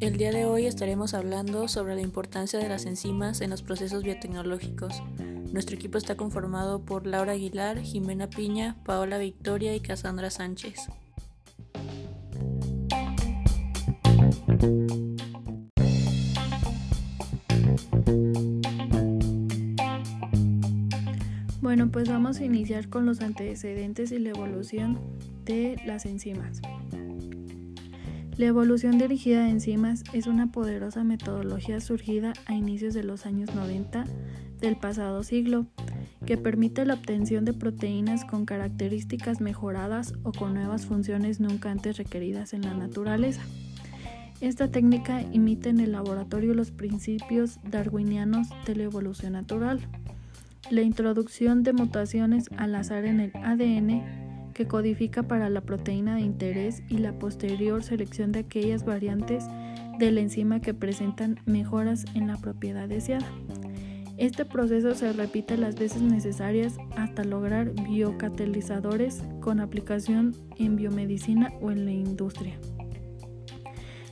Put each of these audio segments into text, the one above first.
El día de hoy estaremos hablando sobre la importancia de las enzimas en los procesos biotecnológicos. Nuestro equipo está conformado por Laura Aguilar, Jimena Piña, Paola Victoria y Cassandra Sánchez. Bueno, pues vamos a iniciar con los antecedentes y la evolución las enzimas. La evolución dirigida de enzimas es una poderosa metodología surgida a inicios de los años 90 del pasado siglo que permite la obtención de proteínas con características mejoradas o con nuevas funciones nunca antes requeridas en la naturaleza. Esta técnica imita en el laboratorio los principios darwinianos de la evolución natural. La introducción de mutaciones al azar en el ADN que codifica para la proteína de interés y la posterior selección de aquellas variantes de la enzima que presentan mejoras en la propiedad deseada. Este proceso se repite las veces necesarias hasta lograr biocatalizadores con aplicación en biomedicina o en la industria.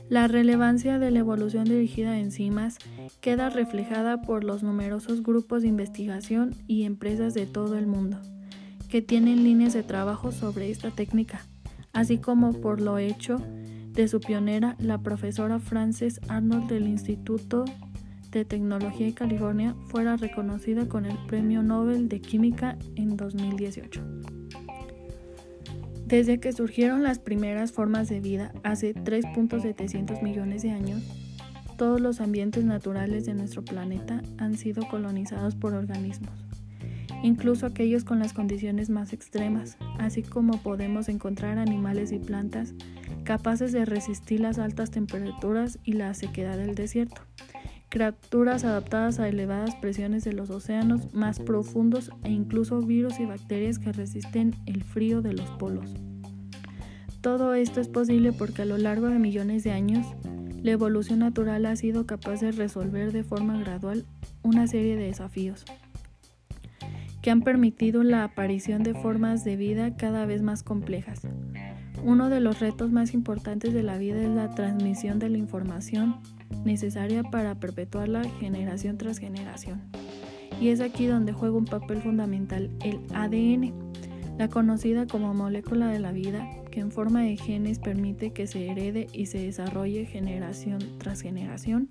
La relevancia de la evolución dirigida a enzimas queda reflejada por los numerosos grupos de investigación y empresas de todo el mundo que tienen líneas de trabajo sobre esta técnica, así como por lo hecho de su pionera, la profesora Frances Arnold del Instituto de Tecnología de California, fuera reconocida con el Premio Nobel de Química en 2018. Desde que surgieron las primeras formas de vida hace 3.700 millones de años, todos los ambientes naturales de nuestro planeta han sido colonizados por organismos, incluso aquellos con las condiciones más extremas, así como podemos encontrar animales y plantas capaces de resistir las altas temperaturas y la sequedad del desierto, criaturas adaptadas a elevadas presiones de los océanos más profundos e incluso virus y bacterias que resisten el frío de los polos. Todo esto es posible porque a lo largo de millones de años, la evolución natural ha sido capaz de resolver de forma gradual una serie de desafíos que han permitido la aparición de formas de vida cada vez más complejas. Uno de los retos más importantes de la vida es la transmisión de la información necesaria para perpetuarla generación tras generación. Y es aquí donde juega un papel fundamental el ADN, la conocida como molécula de la vida, que en forma de genes permite que se herede y se desarrolle generación tras generación.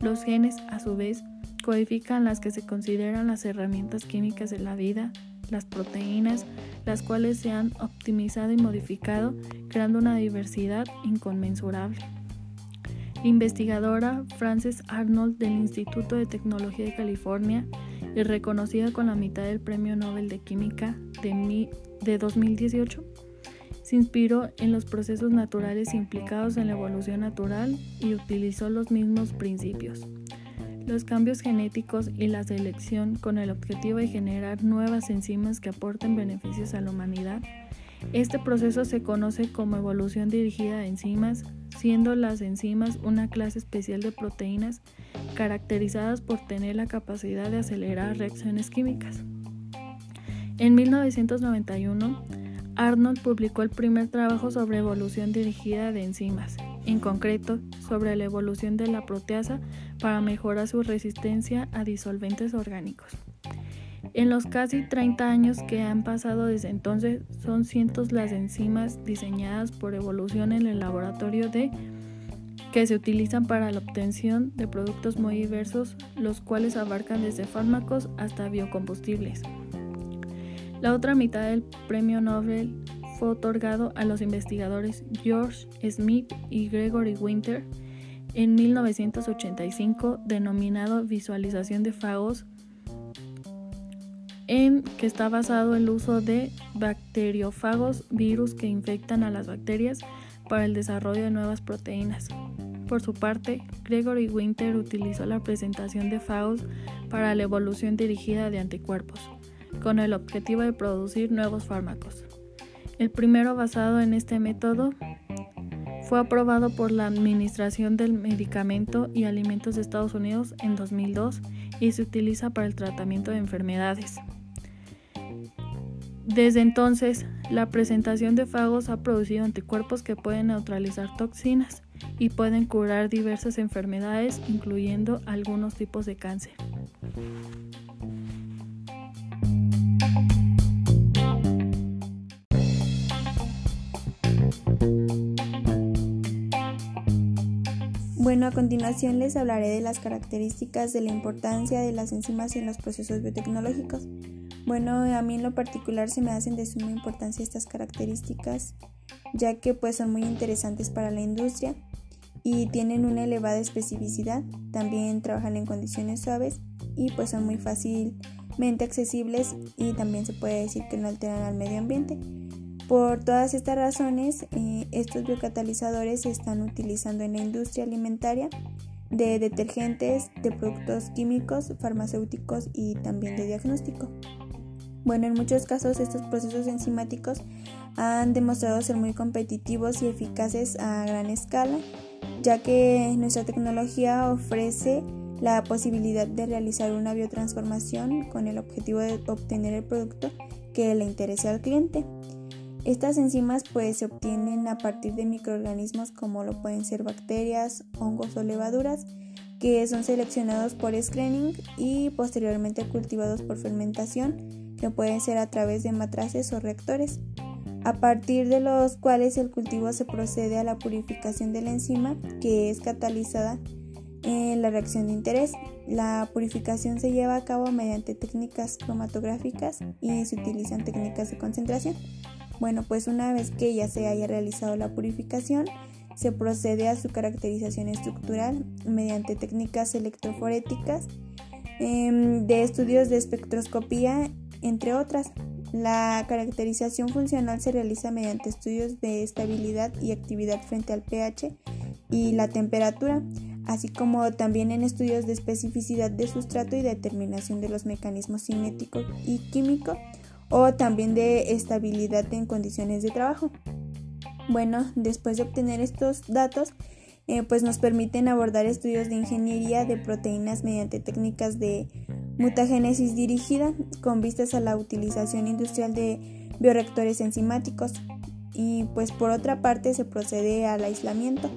Los genes, a su vez, codifican las que se consideran las herramientas químicas de la vida, las proteínas, las cuales se han optimizado y modificado, creando una diversidad inconmensurable. La investigadora Frances Arnold del Instituto de Tecnología de California y reconocida con la mitad del Premio Nobel de Química de, de 2018, se inspiró en los procesos naturales implicados en la evolución natural y utilizó los mismos principios. Los cambios genéticos y la selección con el objetivo de generar nuevas enzimas que aporten beneficios a la humanidad. Este proceso se conoce como evolución dirigida de enzimas, siendo las enzimas una clase especial de proteínas caracterizadas por tener la capacidad de acelerar reacciones químicas. En 1991, Arnold publicó el primer trabajo sobre evolución dirigida de enzimas, en concreto sobre la evolución de la proteasa para mejorar su resistencia a disolventes orgánicos. En los casi 30 años que han pasado desde entonces, son cientos las enzimas diseñadas por evolución en el laboratorio de que se utilizan para la obtención de productos muy diversos, los cuales abarcan desde fármacos hasta biocombustibles. La otra mitad del premio Nobel fue otorgado a los investigadores George Smith y Gregory Winter en 1985, denominado Visualización de fagos en que está basado el uso de bacteriófagos, virus que infectan a las bacterias para el desarrollo de nuevas proteínas. Por su parte, Gregory Winter utilizó la presentación de fagos para la evolución dirigida de anticuerpos, con el objetivo de producir nuevos fármacos. El primero basado en este método fue aprobado por la Administración del Medicamento y Alimentos de Estados Unidos en 2002 y se utiliza para el tratamiento de enfermedades. Desde entonces, La presentación de fagos ha producido anticuerpos que pueden neutralizar toxinas y pueden curar diversas enfermedades, incluyendo algunos tipos de cáncer. Bueno, a continuación les hablaré de las características de la importancia de las enzimas en los procesos biotecnológicos. Bueno, a mí en lo particular se me hacen de suma importancia estas características, ya que pues son muy interesantes para la industria y tienen una elevada especificidad. También trabajan en condiciones suaves y pues son muy fácilmente accesibles y también se puede decir que no alteran al medio ambiente. Por todas estas razones, eh, estos biocatalizadores se están utilizando en la industria alimentaria de detergentes, de productos químicos, farmacéuticos y también de diagnóstico. Bueno, en muchos casos estos procesos enzimáticos han demostrado ser muy competitivos y eficaces a gran escala, ya que nuestra tecnología ofrece la posibilidad de realizar una biotransformación con el objetivo de obtener el producto que le interese al cliente. Estas enzimas pues se obtienen a partir de microorganismos como lo pueden ser bacterias, hongos o levaduras que son seleccionados por screening y posteriormente cultivados por fermentación que pueden ser a través de matraces o reactores a partir de los cuales el cultivo se procede a la purificación de la enzima que es catalizada en la reacción de interés. La purificación se lleva a cabo mediante técnicas cromatográficas y se utilizan técnicas de concentración. Bueno, pues una vez que ya se haya realizado la purificación, se procede a su caracterización estructural mediante técnicas electroforéticas, em, de estudios de espectroscopía, entre otras. La caracterización funcional se realiza mediante estudios de estabilidad y actividad frente al pH y la temperatura, así como también en estudios de especificidad de sustrato y determinación de los mecanismos cinéticos y químicos o también de estabilidad en condiciones de trabajo. Bueno, después de obtener estos datos, eh, pues nos permiten abordar estudios de ingeniería de proteínas mediante técnicas de mutagénesis dirigida con vistas a la utilización industrial de bioreactores enzimáticos. Y pues por otra parte se procede al aislamiento,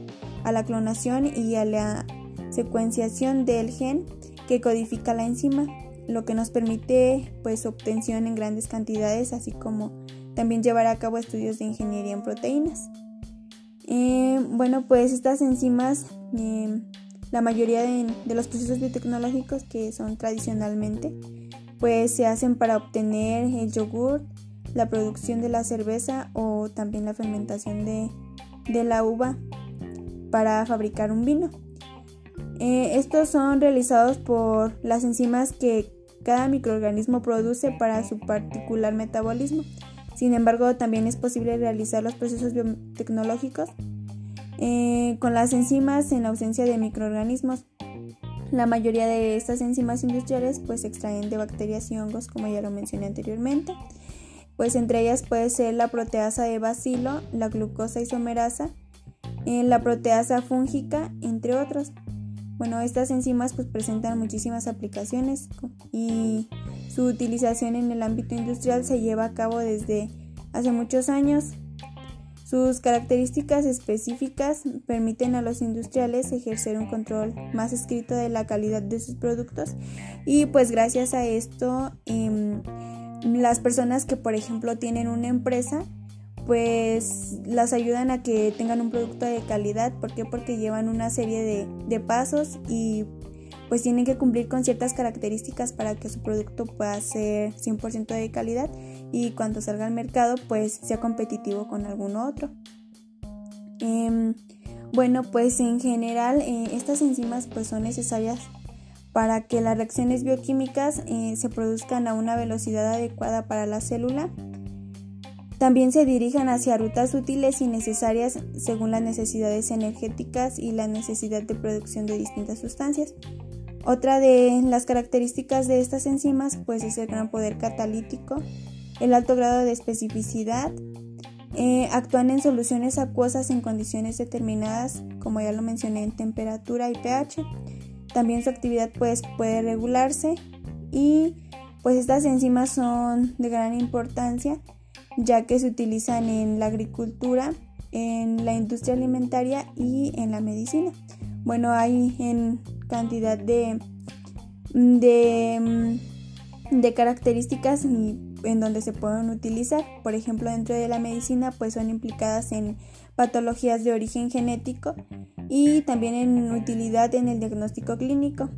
a la clonación y a la secuenciación del gen que codifica la enzima lo que nos permite pues obtención en grandes cantidades, así como también llevar a cabo estudios de ingeniería en proteínas. Bueno, pues estas enzimas, eh, la mayoría de, de, los procesos biotecnológicos que son tradicionalmente, pues se hacen para obtener el yogur, la producción de la cerveza o también la fermentación de, de la uva para fabricar un vino. Eh, estos son realizados por las enzimas que cada microorganismo produce para su particular metabolismo. Sin embargo, también es posible realizar los procesos biotecnológicos eh, con las enzimas en ausencia de microorganismos. La mayoría de estas enzimas industriales pues se extraen de bacterias y hongos, como ya lo mencioné anteriormente. Pues entre ellas puede ser la proteasa de bacilo, la glucosa isomerasa, eh, la proteasa fúngica, entre otros. Bueno, estas enzimas pues presentan muchísimas aplicaciones y su utilización en el ámbito industrial se lleva a cabo desde hace muchos años. Sus características específicas permiten a los industriales ejercer un control más escrito de la calidad de sus productos y pues gracias a esto em, las personas que por ejemplo tienen una empresa pues las ayudan a que tengan un producto de calidad. ¿Por qué? Porque llevan una serie de, pasos y pues tienen que cumplir con ciertas características para que su producto pueda ser 100% de calidad y cuando salga al mercado pues sea competitivo con algún otro. Em, bueno, pues en general eh, estas enzimas pues son necesarias para que las reacciones bioquímicas eh, se produzcan a una velocidad adecuada para la célula también se dirijan hacia rutas útiles y necesarias según las necesidades energéticas y la necesidad de producción de distintas sustancias. Otra de las características de estas enzimas pues es el gran poder catalítico, el alto grado de especificidad, eh, actúan en soluciones acuosas en condiciones determinadas, como ya lo mencioné, en temperatura y pH. También su actividad pues, puede regularse y pues estas enzimas son de gran importancia ya que se utilizan en la agricultura, en la industria alimentaria y en la medicina. Bueno, hay en cantidad de, de, de características en donde se pueden utilizar. Por ejemplo, dentro de la medicina, pues son implicadas en patologías de origen genético y también en utilidad en el diagnóstico clínico.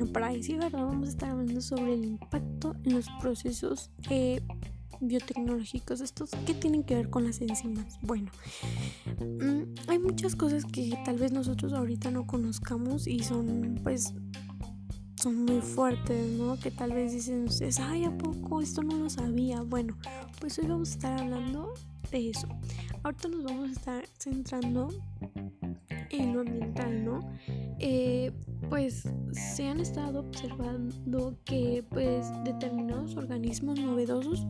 Bueno, para verdad, vamos a estar hablando sobre el impacto en los procesos eh, biotecnológicos. ¿Estos qué tienen que ver con las enzimas? Bueno, mm, hay muchas cosas que tal vez nosotros ahorita no conozcamos y son pues son muy fuertes, ¿no? Que tal vez dicen ustedes, ay, ¿a poco? Esto no lo sabía. Bueno, pues hoy vamos a estar hablando de eso. Ahorita nos vamos a estar centrando en lo ambiental, ¿no? Eh, pues se han estado observando que pues determinados organismos novedosos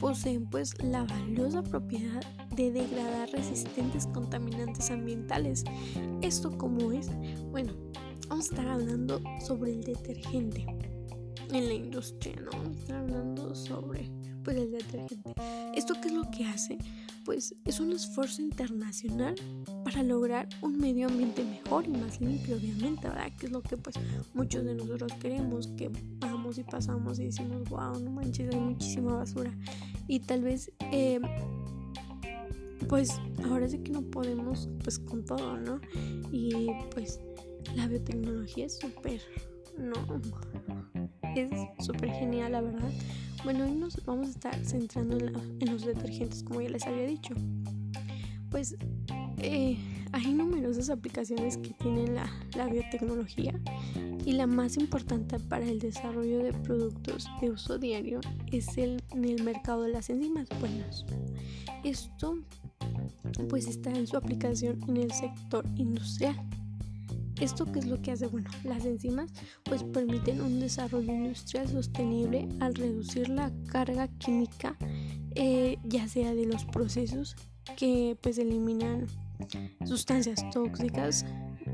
poseen pues la valiosa propiedad de degradar resistentes contaminantes ambientales. ¿Esto cómo es? Bueno, vamos a estar hablando sobre el detergente en la industria, ¿no? Vamos a estar hablando sobre pues el detergente. ¿Esto qué es lo que hace? Pues es un esfuerzo internacional para lograr un medio ambiente mejor y más limpio, obviamente, ¿verdad? Que es lo que pues muchos de nosotros queremos, que vamos y pasamos y decimos, wow, no manches, hay muchísima basura. Y tal vez, eh, pues ahora sí que no podemos pues con todo, ¿no? Y pues la biotecnología es súper, no, es súper genial, la verdad. Bueno, hoy nos vamos a estar centrando en, los detergentes, como ya les había dicho. Pues eh, hay numerosas aplicaciones que tienen la, la, biotecnología y la más importante para el desarrollo de productos de uso diario es el, en el mercado de las enzimas. Bueno, esto pues está en su aplicación en el sector industrial ¿Esto qué es lo que hace? Bueno, las enzimas pues permiten un desarrollo industrial sostenible al reducir la carga química eh, ya sea de los procesos que pues eliminan sustancias tóxicas,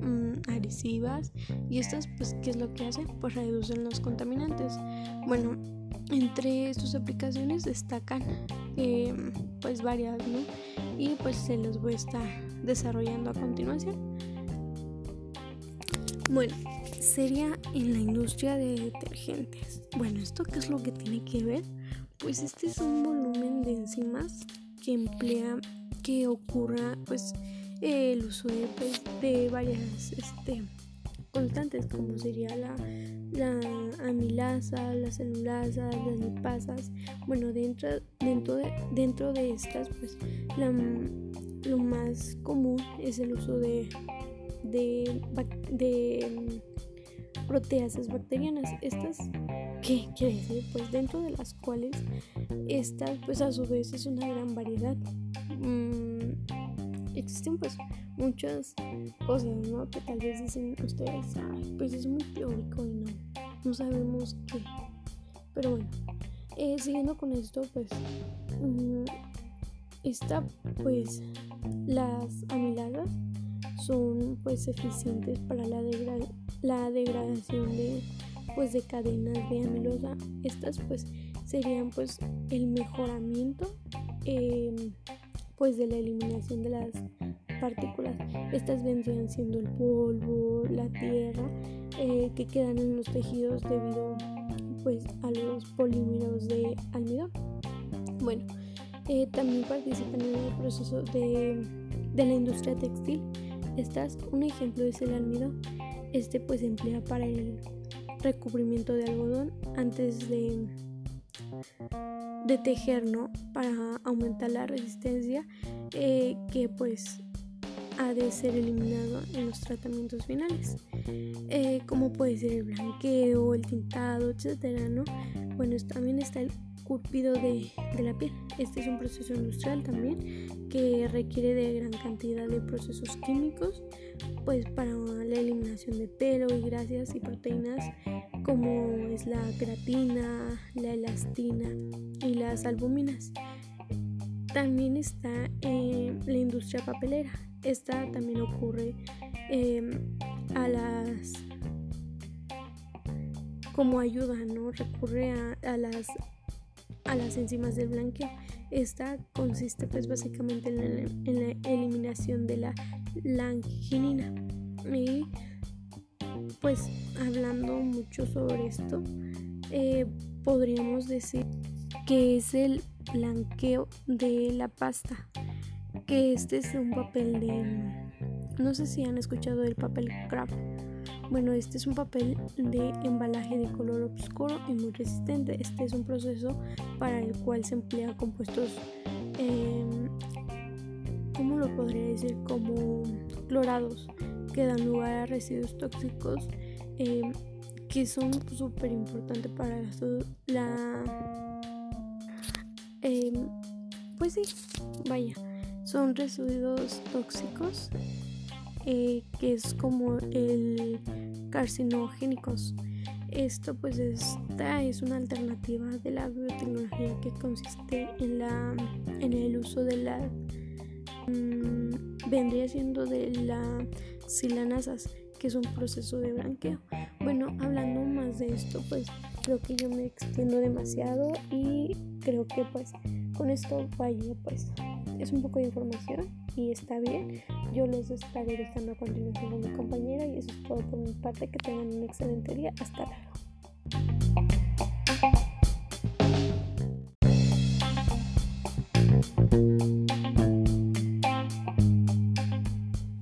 mm, agresivas y estas pues qué es lo que hace? Pues reducen los contaminantes. Bueno, entre sus aplicaciones destacan eh, pues varias, ¿no? Y pues se los voy a estar desarrollando a continuación. Bueno, sería en la industria de detergentes. Bueno, ¿esto qué es lo que tiene que ver? Pues este es un volumen de enzimas que emplea que ocurra pues el uso de, pues, de varias este, constantes como sería la, la amilasa, la celulasa, las lipasas. Bueno, dentro, dentro, de, dentro de estas pues lo más común es el uso de de, de proteasas bacterianas. Estas, ¿qué quiere decir? Pues dentro de las cuales estas, pues a su vez es una gran variedad. Mm, existen pues muchas cosas, ¿no? Que tal vez dicen ustedes, pues es muy teórico y no, no sabemos qué. Pero bueno, eh, siguiendo con esto, pues mm, está pues las amiladas son pues eficientes para la, la degradación de pues de cadenas de amilosa estas pues serían pues el mejoramiento em, pues de la eliminación de las partículas. Estas vendrían siendo el polvo la tierra eh, que quedan en los tejidos debido pues a los polímeros de almidón. Bueno eh, también participan en el proceso de, de la industria textil estas, un ejemplo es el almidón. Este pues se emplea para el recubrimiento de algodón antes de, de tejer, ¿no? Para aumentar la resistencia eh, que pues ha de ser eliminado en los tratamientos finales. Eh, como puede ser el blanqueo, el tintado, etcétera, ¿no? Bueno, también está el curpido de, de, la piel. Este es un proceso industrial también que requiere de gran cantidad de procesos químicos pues para la eliminación de pelo y grasas y proteínas como es la creatina, la elastina y las albuminas. también está eh, la industria papelera. Esta también ocurre em, a las como ayuda, ¿no? Recurre a, las a las enzimas del blanqueo. Esta consiste pues básicamente en la, eliminación de la langinina. Y pues hablando mucho sobre esto, eh, podríamos decir que es el blanqueo de la pasta. Que este es un papel de... No sé si han escuchado del papel craft. Bueno, este es un papel de embalaje de color oscuro y muy resistente. Este es un proceso para el cual se emplea compuestos, em, ¿cómo lo podría decir? Como clorados que dan lugar a residuos tóxicos em, que son súper importantes para la... Em, pues sí, vaya, son residuos tóxicos eh, que es como el carcinogénicos. Esto pues esta es una alternativa de la biotecnología que consiste en la en el uso de la mm, vendría siendo de la silanasas que es un proceso de blanqueo. Bueno, hablando más de esto, pues creo que yo me extiendo demasiado y creo que pues con esto vaya pues es un poco de información y está bien. Yo los estaré dejando a continuación con mi compañera y eso es todo por mi parte. Que tengan un excelente día. Hasta luego.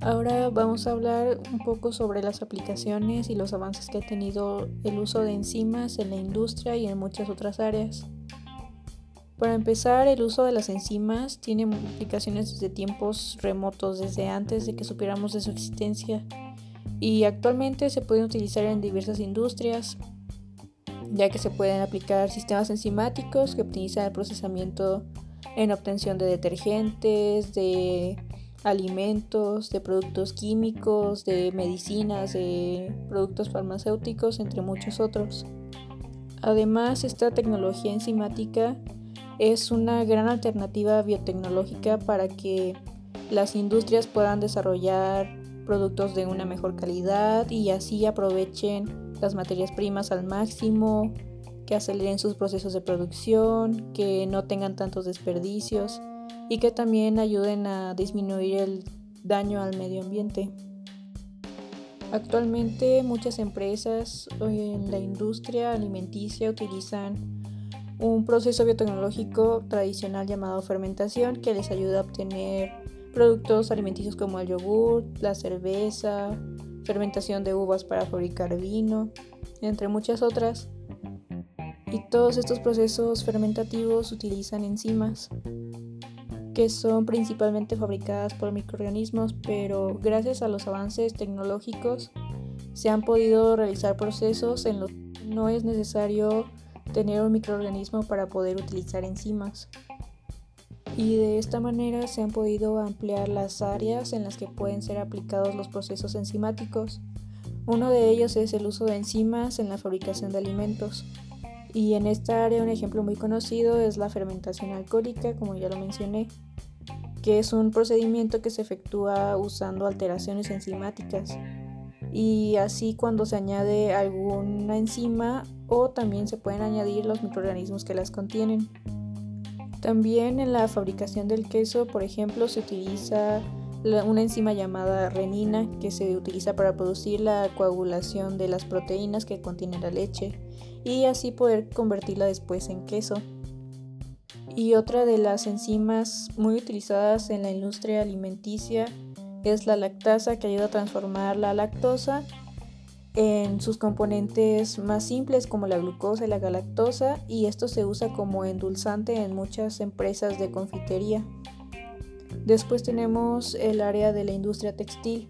Ahora vamos a hablar un poco sobre las aplicaciones y los avances que ha tenido el uso de enzimas en la industria y en muchas otras áreas. Para empezar, el uso de las enzimas tiene aplicaciones desde tiempos remotos, desde antes de que supiéramos de su existencia, y actualmente se pueden utilizar en diversas industrias, ya que se pueden aplicar sistemas enzimáticos que optimizan el procesamiento en obtención de detergentes, de alimentos, de productos químicos, de medicinas, de productos farmacéuticos, entre muchos otros. Además, esta tecnología enzimática es una gran alternativa biotecnológica para que las industrias puedan desarrollar productos de una mejor calidad y así aprovechen las materias primas al máximo, que aceleren sus procesos de producción, que no tengan tantos desperdicios y que también ayuden a disminuir el daño al medio ambiente. Actualmente muchas empresas en la industria alimenticia utilizan un proceso biotecnológico tradicional llamado fermentación que les ayuda a obtener productos alimenticios como el yogur, la cerveza, fermentación de uvas para fabricar vino, entre muchas otras. Y todos estos procesos fermentativos utilizan enzimas que son principalmente fabricadas por microorganismos, pero gracias a los avances tecnológicos se han podido realizar procesos en los que no es necesario tener un microorganismo para poder utilizar enzimas. Y de esta manera se han podido ampliar las áreas en las que pueden ser aplicados los procesos enzimáticos. Uno de ellos es el uso de enzimas en la fabricación de alimentos. Y en esta área un ejemplo muy conocido es la fermentación alcohólica, como ya lo mencioné, que es un procedimiento que se efectúa usando alteraciones enzimáticas y así cuando se añade alguna enzima o también se pueden añadir los microorganismos que las contienen. También en la fabricación del queso, por ejemplo, se utiliza una enzima llamada renina que se utiliza para producir la coagulación de las proteínas que contiene la leche y así poder convertirla después en queso. Y otra de las enzimas muy utilizadas en la industria alimenticia es la lactasa que ayuda a transformar la lactosa en sus componentes más simples como la glucosa y la galactosa y esto se usa como endulzante en muchas empresas de confitería. Después tenemos el área de la industria textil.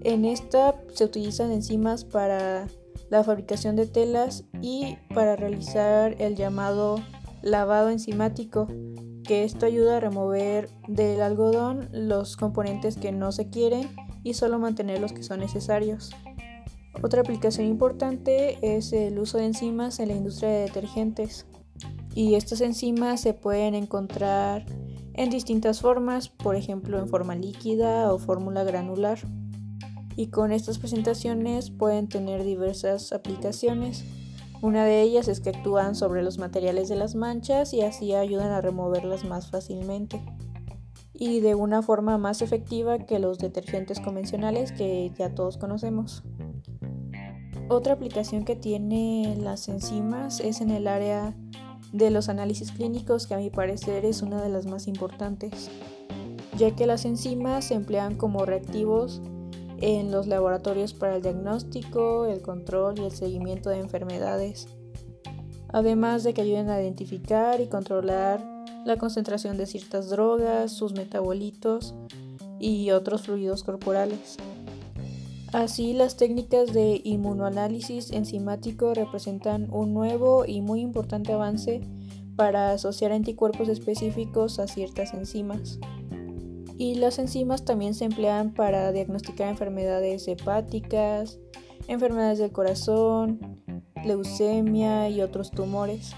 En esta se utilizan enzimas para la fabricación de telas y para realizar el llamado lavado enzimático, que esto ayuda a remover del algodón los componentes que no se quieren y solo mantener los que son necesarios. Otra aplicación importante es el uso de enzimas en la industria de detergentes. Y estas enzimas se pueden encontrar en distintas formas, por ejemplo en forma líquida o fórmula granular. Y con estas presentaciones pueden tener diversas aplicaciones. Una de ellas es que actúan sobre los materiales de las manchas y así ayudan a removerlas más fácilmente y de una forma más efectiva que los detergentes convencionales que ya todos conocemos. Otra aplicación que tiene las enzimas es en el área de los análisis clínicos que a mi parecer es una de las más importantes, ya que las enzimas se emplean como reactivos en los laboratorios para el diagnóstico, el control y el seguimiento de enfermedades, además de que ayuden a identificar y controlar la concentración de ciertas drogas, sus metabolitos y otros fluidos corporales. Así, las técnicas de inmunoanálisis enzimático representan un nuevo y muy importante avance para asociar anticuerpos específicos a ciertas enzimas. Y las enzimas también se emplean para diagnosticar enfermedades hepáticas, enfermedades del corazón, leucemia y otros tumores.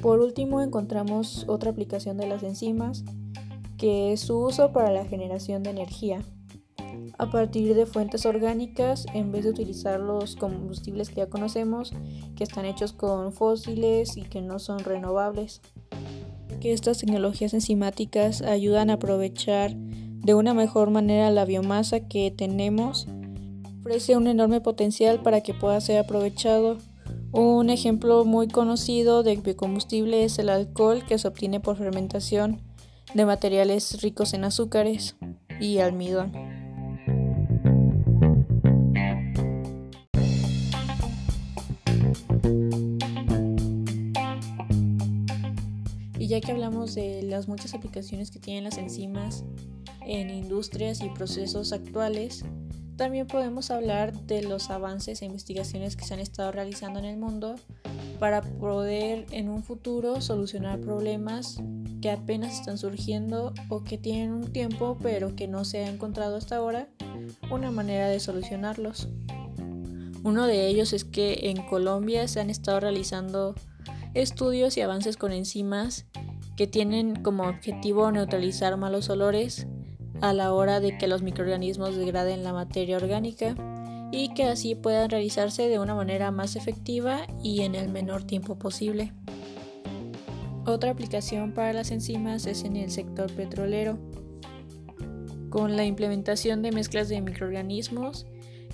Por último encontramos otra aplicación de las enzimas, que es su uso para la generación de energía a partir de fuentes orgánicas en vez de utilizar los combustibles que ya conocemos, que están hechos con fósiles y que no son renovables. Que estas tecnologías enzimáticas ayudan a aprovechar de una mejor manera la biomasa que tenemos, ofrece un enorme potencial para que pueda ser aprovechado un ejemplo muy conocido de biocombustible es el alcohol que se obtiene por fermentación de materiales ricos en azúcares y almidón. Que hablamos de las muchas aplicaciones que tienen las enzimas en industrias y procesos actuales, también podemos hablar de los avances e investigaciones que se han estado realizando en el mundo para poder en un futuro solucionar problemas que apenas están surgiendo o que tienen un tiempo pero que no se ha encontrado hasta ahora una manera de solucionarlos. Uno de ellos es que en Colombia se han estado realizando estudios y avances con enzimas que tienen como objetivo neutralizar malos olores a la hora de que los microorganismos degraden la materia orgánica y que así puedan realizarse de una manera más efectiva y en el menor tiempo posible. Otra aplicación para las enzimas es en el sector petrolero, con la implementación de mezclas de microorganismos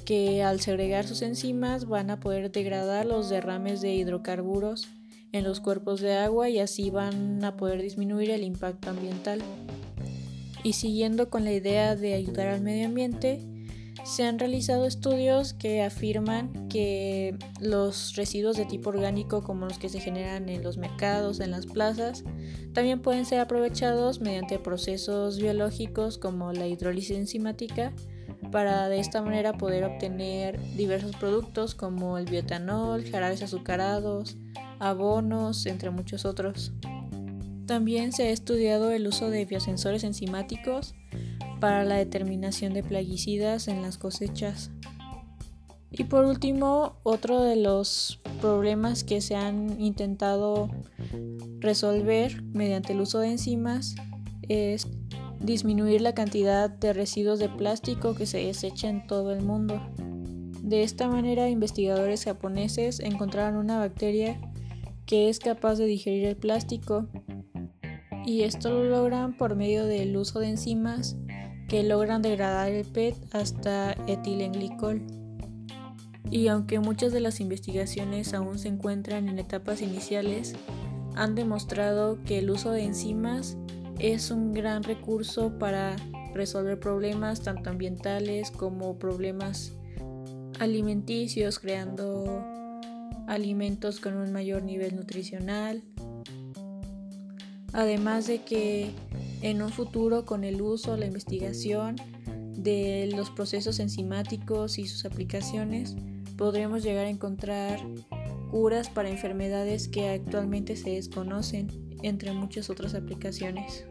que al segregar sus enzimas van a poder degradar los derrames de hidrocarburos en los cuerpos de agua y así van a poder disminuir el impacto ambiental. Y siguiendo con la idea de ayudar al medio ambiente, se han realizado estudios que afirman que los residuos de tipo orgánico como los que se generan en los mercados, en las plazas, también pueden ser aprovechados mediante procesos biológicos como la hidrólisis enzimática para de esta manera poder obtener diversos productos como el bioetanol, jarabes azucarados, abonos, entre muchos otros. También se ha estudiado el uso de biosensores enzimáticos para la determinación de plaguicidas en las cosechas. Y por último, otro de los problemas que se han intentado resolver mediante el uso de enzimas es disminuir la cantidad de residuos de plástico que se desecha en todo el mundo. De esta manera, investigadores japoneses encontraron una bacteria que es capaz de digerir el plástico y esto lo logran por medio del uso de enzimas que logran degradar el PET hasta etilenglicol. Y aunque muchas de las investigaciones aún se encuentran en etapas iniciales, han demostrado que el uso de enzimas es un gran recurso para resolver problemas tanto ambientales como problemas alimenticios, creando alimentos con un mayor nivel nutricional Además de que en un futuro con el uso, la investigación de los procesos enzimáticos y sus aplicaciones, podremos llegar a encontrar curas para enfermedades que actualmente se desconocen, entre muchas otras aplicaciones.